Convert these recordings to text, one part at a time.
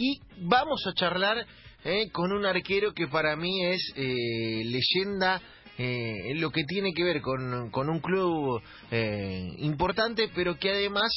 Y vamos a charlar eh, con un arquero que para mí es eh, leyenda eh, en lo que tiene que ver con, con un club eh, importante, pero que además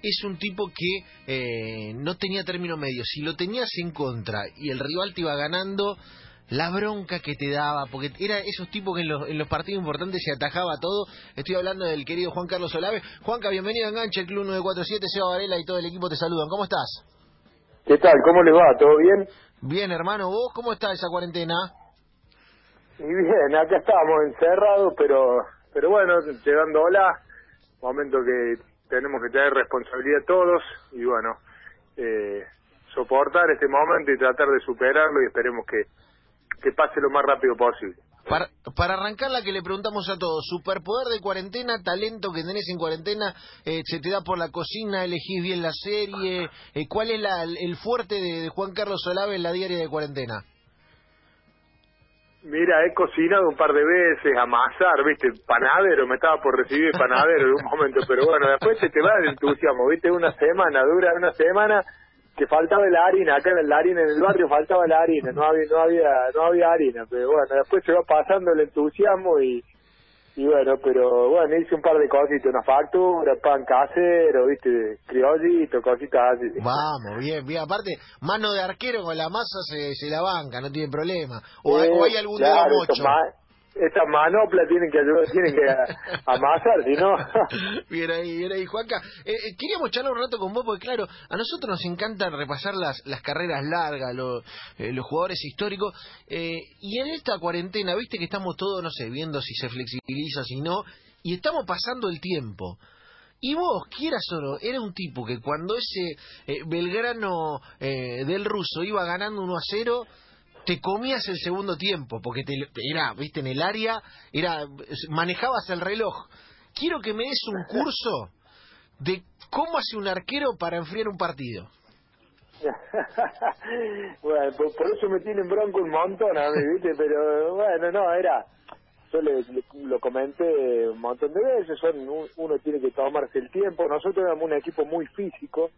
es un tipo que eh, no tenía término medio. Si lo tenías en contra y el rival te iba ganando, la bronca que te daba, porque era esos tipos que en los, en los partidos importantes se atajaba todo. Estoy hablando del querido Juan Carlos Olave. Juanca, bienvenido a Enganche, el Club 947, Seba Varela y todo el equipo te saludan. ¿Cómo estás? ¿Qué tal? ¿Cómo le va? ¿Todo bien? Bien, hermano. ¿Vos cómo está esa cuarentena? Y bien, acá estamos encerrados, pero pero bueno, llegando hola, momento que tenemos que tener responsabilidad todos y bueno, eh, soportar este momento y tratar de superarlo y esperemos que, que pase lo más rápido posible. Para, para arrancar la que le preguntamos a todos, superpoder de cuarentena, talento que tenés en cuarentena, eh, se te da por la cocina, elegís bien la serie, eh, ¿cuál es la, el fuerte de, Juan Carlos Olave en la diaria de cuarentena? Mira, he cocinado un par de veces, amasar, viste, panadero, me estaba por recibir panadero en un momento, pero bueno, después se te va el entusiasmo, viste, una semana, dura una semana que faltaba la harina, acá en la harina en el barrio faltaba la harina, no había, no había, no había harina, pero bueno, después se va pasando el entusiasmo y, y bueno, pero bueno, hice un par de cositas, una factura, pan casero, viste, criollito, cositas así. Vamos, bien, bien. Aparte, mano de arquero con la masa se, se la banca, no tiene problema. O, hay, o hay algún dedo claro, mocho. Esas ma- Esas manoplas tienen que ayudar, tienen que amasar, si no... Bien ahí, bien ahí, Juanca. Eh, eh, queríamos charlar un rato con vos, porque claro, a nosotros nos encanta repasar las, las carreras largas, lo- eh, los jugadores históricos, eh, y en esta cuarentena, viste que estamos todos, no sé, viendo si se flexibiliza, si no, y estamos pasando el tiempo. Y vos, quieras o no, era un tipo que cuando ese Belgrano eh, del ruso iba ganando 1 a 0, te comías el segundo tiempo, porque te, era, viste, en el área, era manejabas el reloj. Quiero que me des un curso de cómo hace un arquero para enfriar un partido. bueno, por, por eso me tienen bronco un montón a mí, ¿viste? Pero bueno, no, era... Yo le, le- lo comenté un montón de veces, son un- uno tiene que tomarse el tiempo. Nosotros éramos un equipo muy físico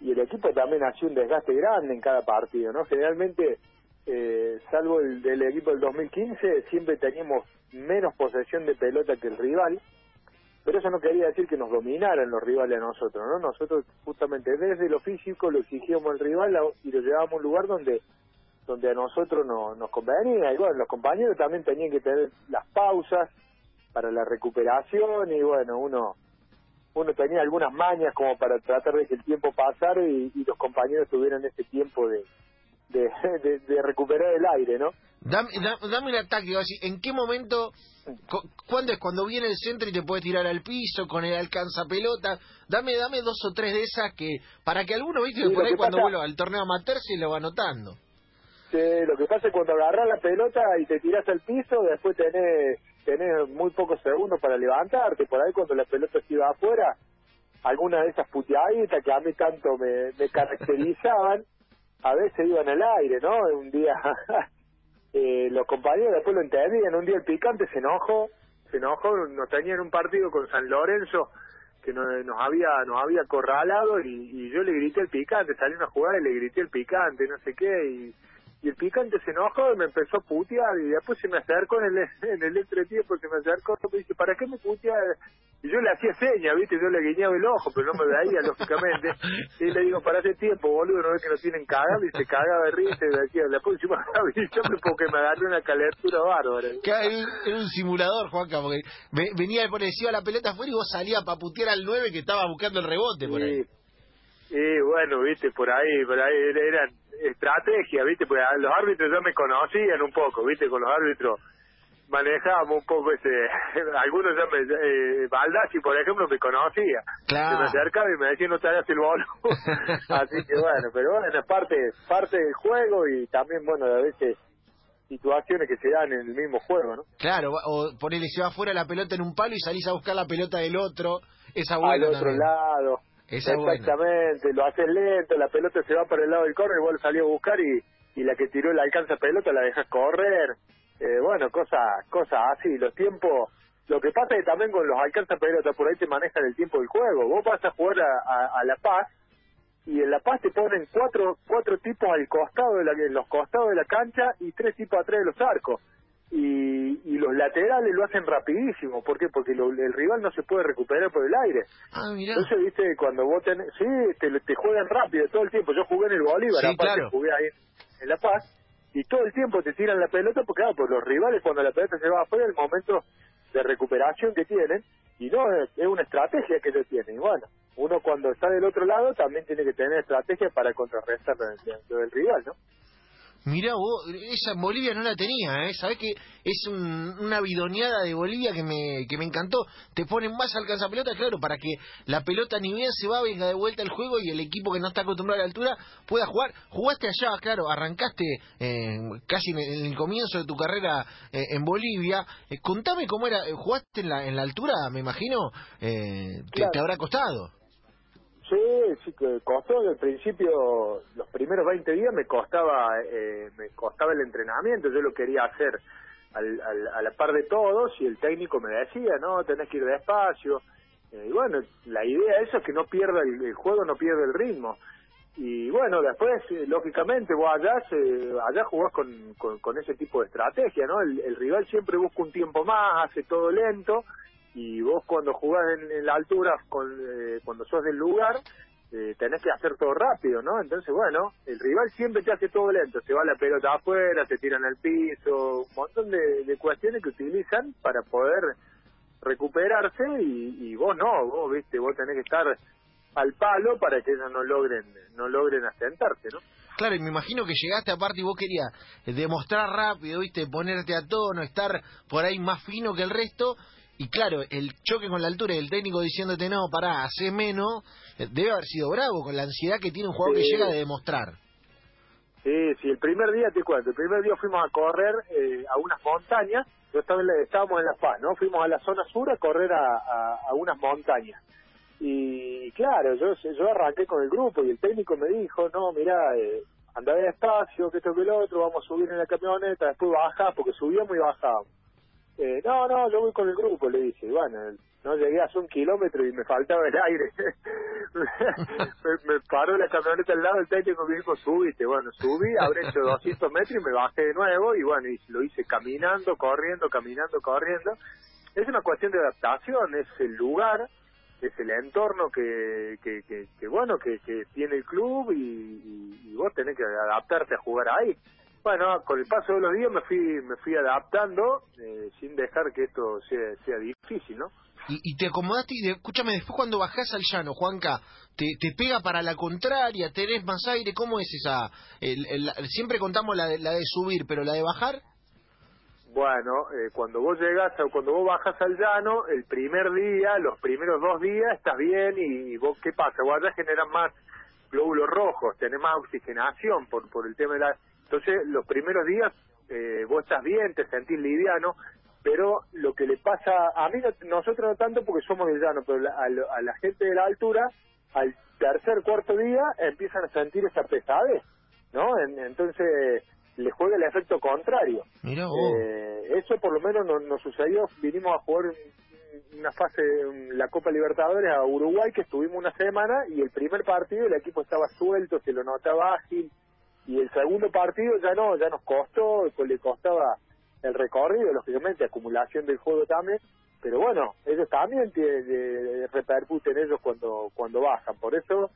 y el equipo también hacía un desgaste grande en cada partido, ¿no? Generalmente, eh, salvo el del equipo del 2015, siempre teníamos menos posesión de pelota que el rival, pero eso no quería decir que nos dominaran los rivales a nosotros, ¿no? Nosotros justamente desde lo físico lo exigíamos al rival y lo llevábamos a un lugar donde donde a nosotros no, nos convenía y bueno, los compañeros también tenían que tener las pausas para la recuperación y bueno, uno uno tenía algunas mañas como para tratar de que el tiempo pasara y, y los compañeros tuvieran ese tiempo de, de, de, de recuperar el aire, ¿no? Dame, da- dame una táctica, así, ¿en qué momento, cu- cuándo es cuando viene el centro y te puede tirar al piso con el alcanza pelota? Dame, dame dos o tres de esas que, para que alguno, viste, Sí, por ahí cuando vuelva al torneo amateur se lo va anotando. Sí, lo que pasa es cuando agarras la pelota y te tiras al piso, después tenés, tenés muy pocos segundos para levantarte. Por ahí cuando la pelota se iba afuera, algunas de esas puteaditas que a mí tanto me, me caracterizaban, a veces iban al aire, ¿no? Un día eh, los compañeros después lo entendían, un día el picante se enojó, se enojó, nos tenían un partido con San Lorenzo que nos, nos había nos había acorralado y, y yo le grité al picante, salí a jugar y le grité al picante, no sé qué, y, y el picante se enojó y me empezó a putear y después se me acercó en el, en el entretiempo, se me acercó y me dice, ¿para qué me puteas? Y yo le hacía señas, ¿viste? Yo le guiñaba el ojo, pero no me veía, lógicamente. Y le digo, para ese tiempo, boludo, ¿no ves que nos tienen cagado? Y se cagaba de risa y decía, la próxima avísame porque me agarré una calentura bárbara. Era un simulador, Juanca, porque ve- venía por encima la pelota afuera y vos salías para putear al 9 que estaba buscando el rebote por ahí. Y, y bueno, viste, por ahí, por ahí eran estrategias, viste, porque a los árbitros ya me conocían un poco, viste, con los árbitros manejábamos un poco ese, algunos ya me, eh, Baldassi, por ejemplo, me conocía, Claro. se me acercaba y me decía no te hagas el bolo, así que bueno, pero bueno, es parte, parte del juego y también, bueno, a veces situaciones que se dan en el mismo juego, ¿no? Claro, o ponele, se va afuera la pelota en un palo y salís a buscar la pelota del otro. Esa al buena otro también. lado. Exactamente, lo haces lento, la pelota se va para el lado del corner, igual salió a buscar y, y la que tiró la alcanza pelota la dejas correr. Eh, bueno, cosas cosas así, los tiempos. Lo que pasa que también con los alcanza pelota por ahí te manejan el tiempo del juego. Vos vas a jugar a, a- a La Paz y en La Paz te ponen cuatro cuatro tipos al costado de la, en los costados de la cancha y tres tipos atrás de los arcos y, y los laterales lo hacen rapidísimo ¿por qué? porque lo- el rival no se puede recuperar por el aire Ah, mirá. entonces viste cuando vos tenés sí te, te juegan rápido todo el tiempo yo jugué en el Bolívar Sí, aparte claro. jugué ahí en La Paz y todo el tiempo te tiran la pelota porque claro, pues los rivales cuando la pelota se va afuera el momento de recuperación que tienen y no es, es una estrategia que ellos tienen y bueno uno cuando está del otro lado también tiene que tener estrategia para contrarrestar lo del rival ¿no? Mirá vos, esa en Bolivia no la tenía, ¿eh? Sabés que es un- una bidoneada de Bolivia que me, que me encantó. Te ponen más alcanzapelota, claro, para que la pelota ni bien se va, venga de vuelta el juego y el equipo que no está acostumbrado a la altura pueda jugar. Jugaste allá, claro, arrancaste eh, casi en el, en el comienzo de tu carrera eh, en Bolivia. Eh, contame cómo era, eh, ¿jugaste en la, en la altura, me imagino? Eh, te, Claro. te habrá costado. Sí, sí que costó al principio, los primeros 20 días me costaba, eh, me costaba el entrenamiento, yo lo quería hacer al, al- a la par de todos y el técnico me decía, no, tenés que ir despacio. Eh, y bueno, la idea de eso es que no pierda el, el juego, no pierda el ritmo. Y bueno, después, eh, lógicamente, vos allá, allá jugás con, con, con ese tipo de estrategia, ¿no? El, el rival siempre busca un tiempo más, hace todo lento, y vos cuando jugás en, en la altura, con, eh, cuando sos del lugar, eh, tenés que hacer todo rápido, ¿no? Entonces, bueno, el rival siempre te hace todo lento, se va la pelota afuera, se tiran al piso, un montón de, de cuestiones que utilizan para poder recuperarse y, y vos no, vos, viste, vos tenés que estar al palo para que ellos no logren no logren asentarse, ¿no? Claro, y me imagino que llegaste aparte y vos querías demostrar rápido, viste, ponerte a tono, estar por ahí más fino que el resto. Y claro, el choque con la altura y el técnico diciéndote no, pará, hace menos, eh, debe haber sido bravo con la ansiedad que tiene un jugador Sí. que llega de demostrar. Sí, sí, el primer día, te cuento, el primer día fuimos a correr eh, a unas montañas, yo estaba en la- estábamos en La Paz, ¿no? Fuimos a la zona sur a correr a, a- a unas montañas. Y claro, yo yo arranqué con el grupo y el técnico me dijo, no, mira, eh, anda despacio, que esto que el otro, vamos a subir en la camioneta, después baja, porque subíamos y bajábamos. Eh, no, no, yo voy con el grupo, le dije. Y bueno, no llegué hace un kilómetro y me faltaba el aire. me, me paró la camioneta al lado del técnico y me dijo, subiste. Bueno, subí, habré hecho 200 metros y me bajé de nuevo. Y bueno, y lo hice caminando, corriendo, caminando, corriendo. Es una cuestión de adaptación, es el lugar, es el entorno que, bueno, que, que tiene el club y vos tenés que adaptarte a jugar ahí. Bueno, con el paso de los días me fui me fui adaptando eh, sin dejar que esto sea, sea difícil, ¿no? Y, y te acomodaste y de- escúchame, después cuando bajás al llano, Juanca, te, te pega para la contraria, tenés más aire, ¿cómo es esa? El- el- siempre contamos la de, la de subir, pero la de bajar, Bueno, eh, cuando vos llegas o cuando vos bajas al llano, el primer día, los primeros dos días estás bien y, vos, ¿qué pasa? Vos allá generas más glóbulos rojos, tenés más oxigenación por, por el tema de la... Entonces, los primeros días eh, vos estás bien, te sentís liviano, pero lo que le pasa, a mí, no- nosotros no tanto porque somos del llano, pero la- a, a la gente de la altura, al tercer, cuarto día, empiezan a sentir esa pesadez, ¿no? En- entonces, le juega el efecto contrario. Mira. Eh, eso por lo menos nos, nos sucedió, vinimos a jugar un- una fase la Copa Libertadores a Uruguay que estuvimos una semana y el primer partido el equipo estaba suelto, se lo notaba ágil y el segundo partido ya no, ya nos costó, pues le costaba el recorrido, lógicamente acumulación del juego también, pero bueno, ellos también tienen, eh, repercuten ellos cuando cuando bajan, por eso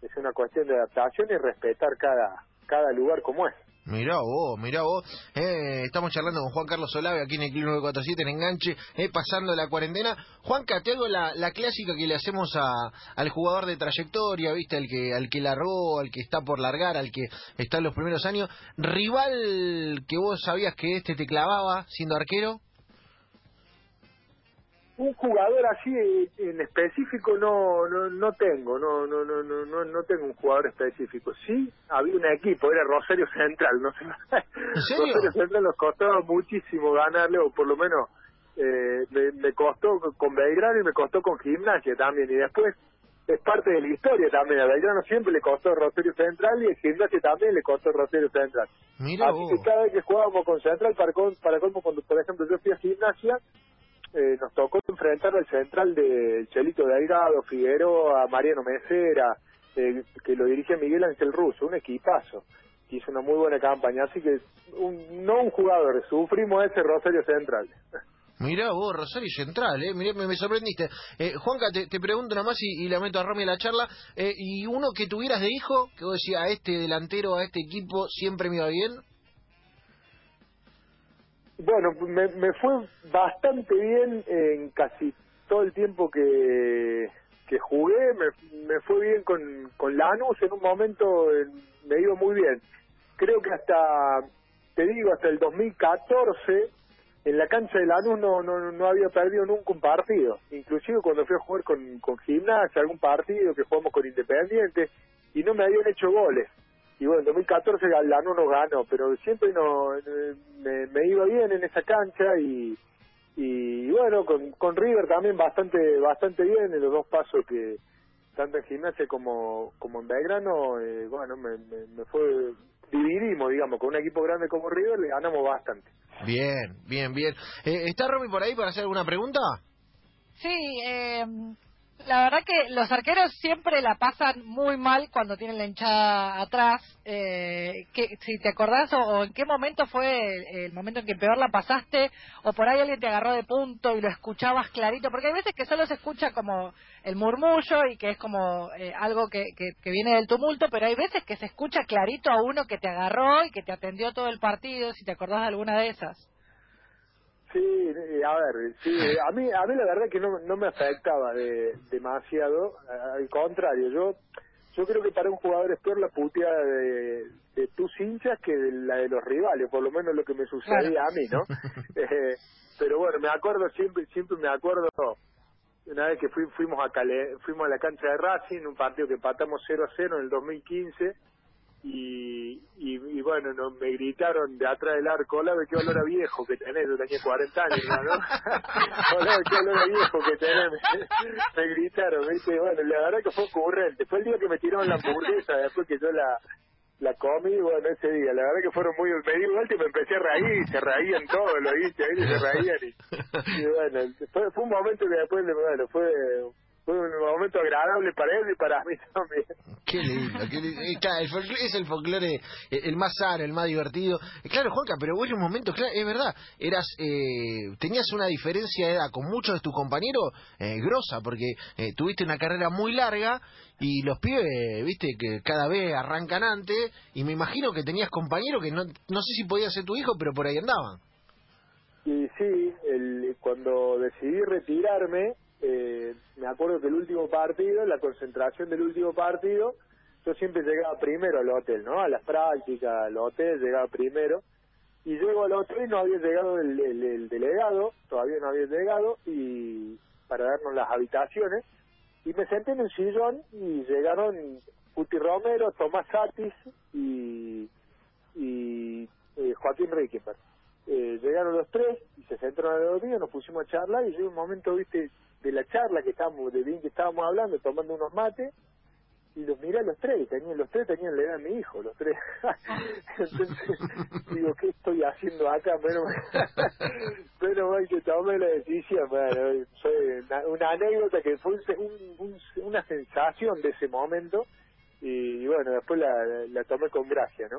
es una cuestión de adaptación y respetar cada cada lugar como es. Mirá vos, mirá vos. Eh, estamos charlando con Juan Carlos Solave aquí en el Club 947 en Enganche, eh, pasando la cuarentena. Juanca, te hago la, la clásica que le hacemos a, al jugador de trayectoria, ¿viste? Al que, al que largó, al que está por largar, al que está en los primeros años. ¿Rival que vos sabías que este te clavaba siendo arquero? Un jugador así en específico no no no tengo no no no no no no tengo un jugador específico sí había un equipo era Rosario Central no sé? Rosario Central nos costaba muchísimo ganarle o por lo menos eh, me, me costó con Belgrano y me costó con Gimnasia también y después es parte de la historia también a Belgrano siempre le costó Rosario Central y a Gimnasia también le costó Rosario Central Mira así vos. que cada vez que jugábamos con Central para para colmo cuando por ejemplo yo fui a Gimnasia eh, nos tocó enfrentar al central de Chelito Delgado, Figueroa, Mariano Mesera, eh, que lo dirige Miguel Ángel Russo, un equipazo, que hizo una muy buena campaña, así que un, no un jugador, sufrimos ese Rosario Central. Mirá vos, Rosario Central, ¿eh? Mirá, me, sorprendiste. Eh, Juanca, te, te, pregunto nada más y, y, la meto a Romy la charla. Eh, ¿Y uno que tuvieras de hijo, que vos decías, a este delantero, a este equipo, siempre me iba bien? Bueno, me, me fue bastante bien en casi todo el tiempo que, jugué. Me, me fue bien con, con Lanús en un momento, me iba muy bien. Creo que hasta, te digo, hasta el 2014 en la cancha de Lanús no, no, no había perdido nunca un partido. Inclusive cuando fui a jugar con, con Gimnasia, algún partido que jugamos con Independiente, y no me habían hecho goles. Y bueno, en 2014 Lanús no ganó, pero siempre no eh, me, iba bien en esa cancha y, y bueno, con, con River también bastante bastante bien en los dos pasos que tanto en Gimnasia como, como en Belgrano, eh, bueno, me, me, me fue dividimos, digamos, con un equipo grande como River, le ganamos bastante. Bien, bien, bien. Eh, ¿Está Romy por ahí para hacer alguna pregunta? Sí, eh, la verdad que los arqueros siempre la pasan muy mal cuando tienen la hinchada atrás. Eh, que, si te acordás o, en qué momento fue el, momento en que peor la pasaste, o por ahí alguien te agarró de punto y lo escuchabas clarito, porque hay veces que solo se escucha como el murmullo y que es como eh, algo que, que, viene del tumulto, pero hay veces que se escucha clarito a uno que te agarró y que te atendió todo el partido, si te acordás de alguna de esas. Sí, eh, a ver, sí, a mí, a mí la verdad que no, no me afectaba de, demasiado, al contrario, yo yo creo que para un jugador es peor la puteada de, de tus hinchas que de la de los rivales, por lo menos lo que me sucedía a mí, ¿no? eh, pero bueno, me acuerdo siempre, siempre me acuerdo una vez que fuimos a Cale, fuimos a la cancha de Racing, un partido que empatamos 0 a 0 en el 2015 y, y, bueno, no, me gritaron de atrás del arco, hola, qué olor a viejo que tenés, yo tenía 40 años, ¿no? hola, qué olor a viejo que tenés, me, gritaron, ¿viste? Bueno, la verdad que fue ocurrente, fue el día que me tiraron la hamburguesa, después que yo la la comí, bueno, ese día, la verdad que fueron muy, me di vuelta y me empecé a reír, se reían todos, lo viste, se reían y, bueno, fue, fue un momento que después, bueno, fue fue un momento agradable para él y para mí también. Qué lindo, qué lindo. es el folclore el más sano, el más divertido. Claro, Juanca, pero en un momento, claro, es verdad, eras, eh, tenías una diferencia de edad con muchos de tus compañeros eh, grosa, porque eh, tuviste una carrera muy larga y los pibes, viste, que cada vez arrancan antes, y me imagino que tenías compañeros que no, no sé si podía ser tu hijo, pero por ahí andaban. Y sí, el, cuando decidí retirarme, eh, me acuerdo que el último partido, la concentración del último partido, yo siempre llegaba primero al hotel, ¿no? A las prácticas, al hotel, llegaba primero. Y llego al hotel y no había llegado el, el, delegado, todavía no había llegado, y para darnos las habitaciones. Y me senté en el sillón y llegaron Puti Romero, Tomás Satis y, y eh, Joaquín Rickenberg. Eh, llegaron los tres y se sentaron a los nos pusimos a charlar y llegó un momento, viste, de la charla que estábamos, de bien que estábamos hablando, tomando unos mates, y los miré a los tres, y tenían, los tres tenían la edad de mi hijo, los tres. Entonces, digo, ¿qué estoy haciendo acá? Bueno, pero bueno, que tomé la decisión, bueno, fue una, anécdota que fue un, una sensación de ese momento, y, bueno, después la, la tomé con gracia, ¿no?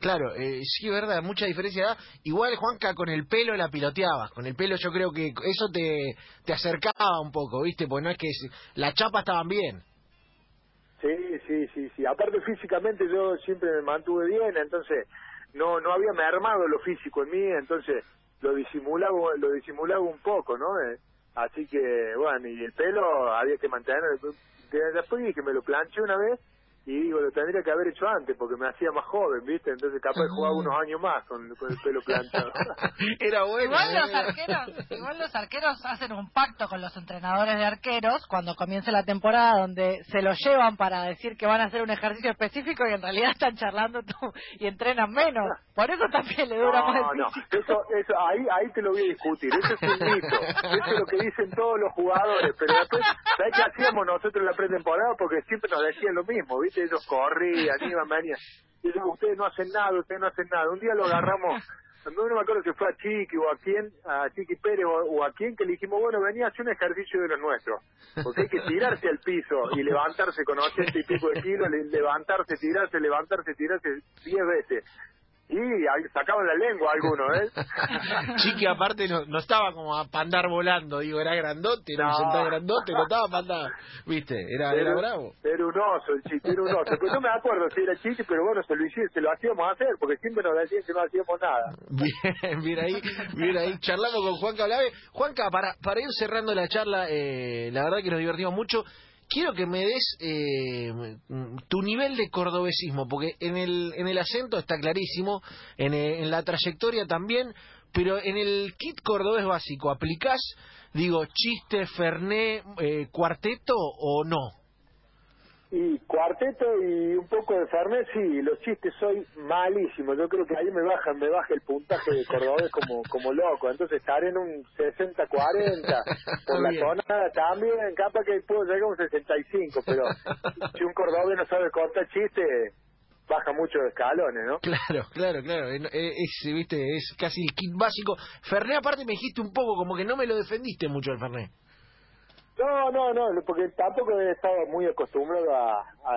Claro, eh, sí, verdad, mucha diferencia. Igual, Juanca, con el pelo la piloteabas. Con el pelo yo creo que eso te, te acercaba un poco, ¿viste? Porque no es que la chapa estaban bien. Sí, sí, sí, sí. Aparte físicamente yo siempre me mantuve bien, entonces no no había mermado lo físico en mí, entonces lo disimulaba lo disimulaba un poco, ¿no? Eh, así que bueno, y el pelo había que mantenerlo. Después que me lo planché una vez y digo, lo tendría que haber hecho antes porque me hacía más joven, ¿viste? Entonces capaz jugaba unos años más con, el pelo planchado. Era bueno. Igual los, arqueros, igual los arqueros hacen un pacto con los entrenadores de arqueros cuando comience la temporada donde se los llevan para decir que van a hacer un ejercicio específico y en realidad están charlando tú y entrenan menos. Por eso también le dura más el No, eso, eso, ahí, ahí te lo voy a discutir. Eso es un mito. Eso es lo que dicen todos los jugadores. Pero después, ¿sabes qué hacíamos nosotros en la pretemporada? Porque siempre nos decían lo mismo, ¿viste? Ellos corrían, iban, venían. Y yo, ustedes no hacen nada, ustedes no hacen nada. Un día lo agarramos no me acuerdo si fue a Chiqui o a quién, a Chiqui Pérez o, o a quién, que le dijimos, bueno, venía a hacer un ejercicio de los nuestros. Porque hay que tirarse al piso y levantarse con ochenta y pico de kilos, le- levantarse, tirarse, levantarse, tirarse diez veces. Y sacaban la lengua algunos, ¿eh? Chiqui aparte no, no estaba como para andar volando, digo, era grandote, no, No. sentaba grandote, no estaba para andar, viste, era, era bravo. Era un oso el chiqui, era un oso. Pues no me acuerdo si era chiqui, pero bueno, se lo, hici- se lo hacíamos hacer, porque siempre nos decían que no hacíamos nada. Bien, bien ahí, bien ahí. Charlamos con Juanca Blave. Juanca, para, para ir cerrando la charla, eh, la verdad que nos divertimos mucho. Quiero que me des eh, tu nivel de cordobesismo, porque en el, en el acento está clarísimo, en, eh, en la trayectoria también, pero en el kit cordobés básico, ¿aplicás, digo, chiste, ferné, eh, cuarteto o no? Y cuarteto y un poco de Fernet, sí, los chistes soy malísimo. Yo creo que ahí me baja, me baja el puntaje de cordobés como, como loco. Entonces estaré en un 60-40. Por la tonada también, capaz que puedo llegar a un 65, pero si un cordobés no sabe cortar chistes, baja mucho de escalones, ¿no? Claro, claro, claro. Es, viste, es casi el kit básico. Ferné, aparte, me dijiste un poco, como que no me lo defendiste mucho el Ferné. No, no, no, porque tampoco he estado muy acostumbrado a, a,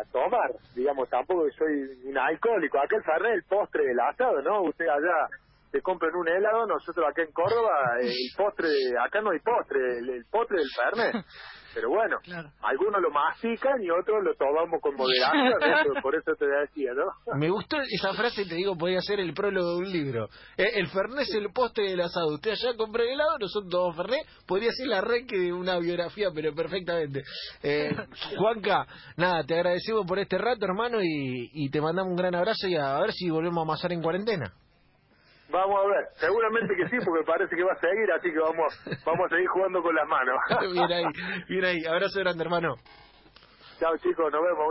a- tomar, digamos, tampoco soy un alcohólico. Acá el Fernet el postre del asado, ¿no? Usted allá se compra un helado, nosotros acá en Córdoba, el postre, acá no hay postre, el, el postre del Fernet. Pero bueno, Claro. algunos lo mastican y otros lo tomamos con moderación, eso- por eso te decía, ¿no? Me gustó esa frase, te digo, podría ser el prólogo de un libro. Eh, el Ferné es el postre del asado. Usted allá compra el helado, nosotros tomamos Ferné. Podría ser la arranque de una biografía, pero perfectamente. Eh, Juanca, nada, te agradecemos por este rato, hermano, y, y te mandamos un gran abrazo y a ver si volvemos a amasar en cuarentena. Vamos a ver, seguramente que sí, porque parece que va a seguir, así que vamos, vamos a seguir jugando con las manos. bien ahí, bien ahí. Abrazo grande, hermano. Chao chicos, nos vemos.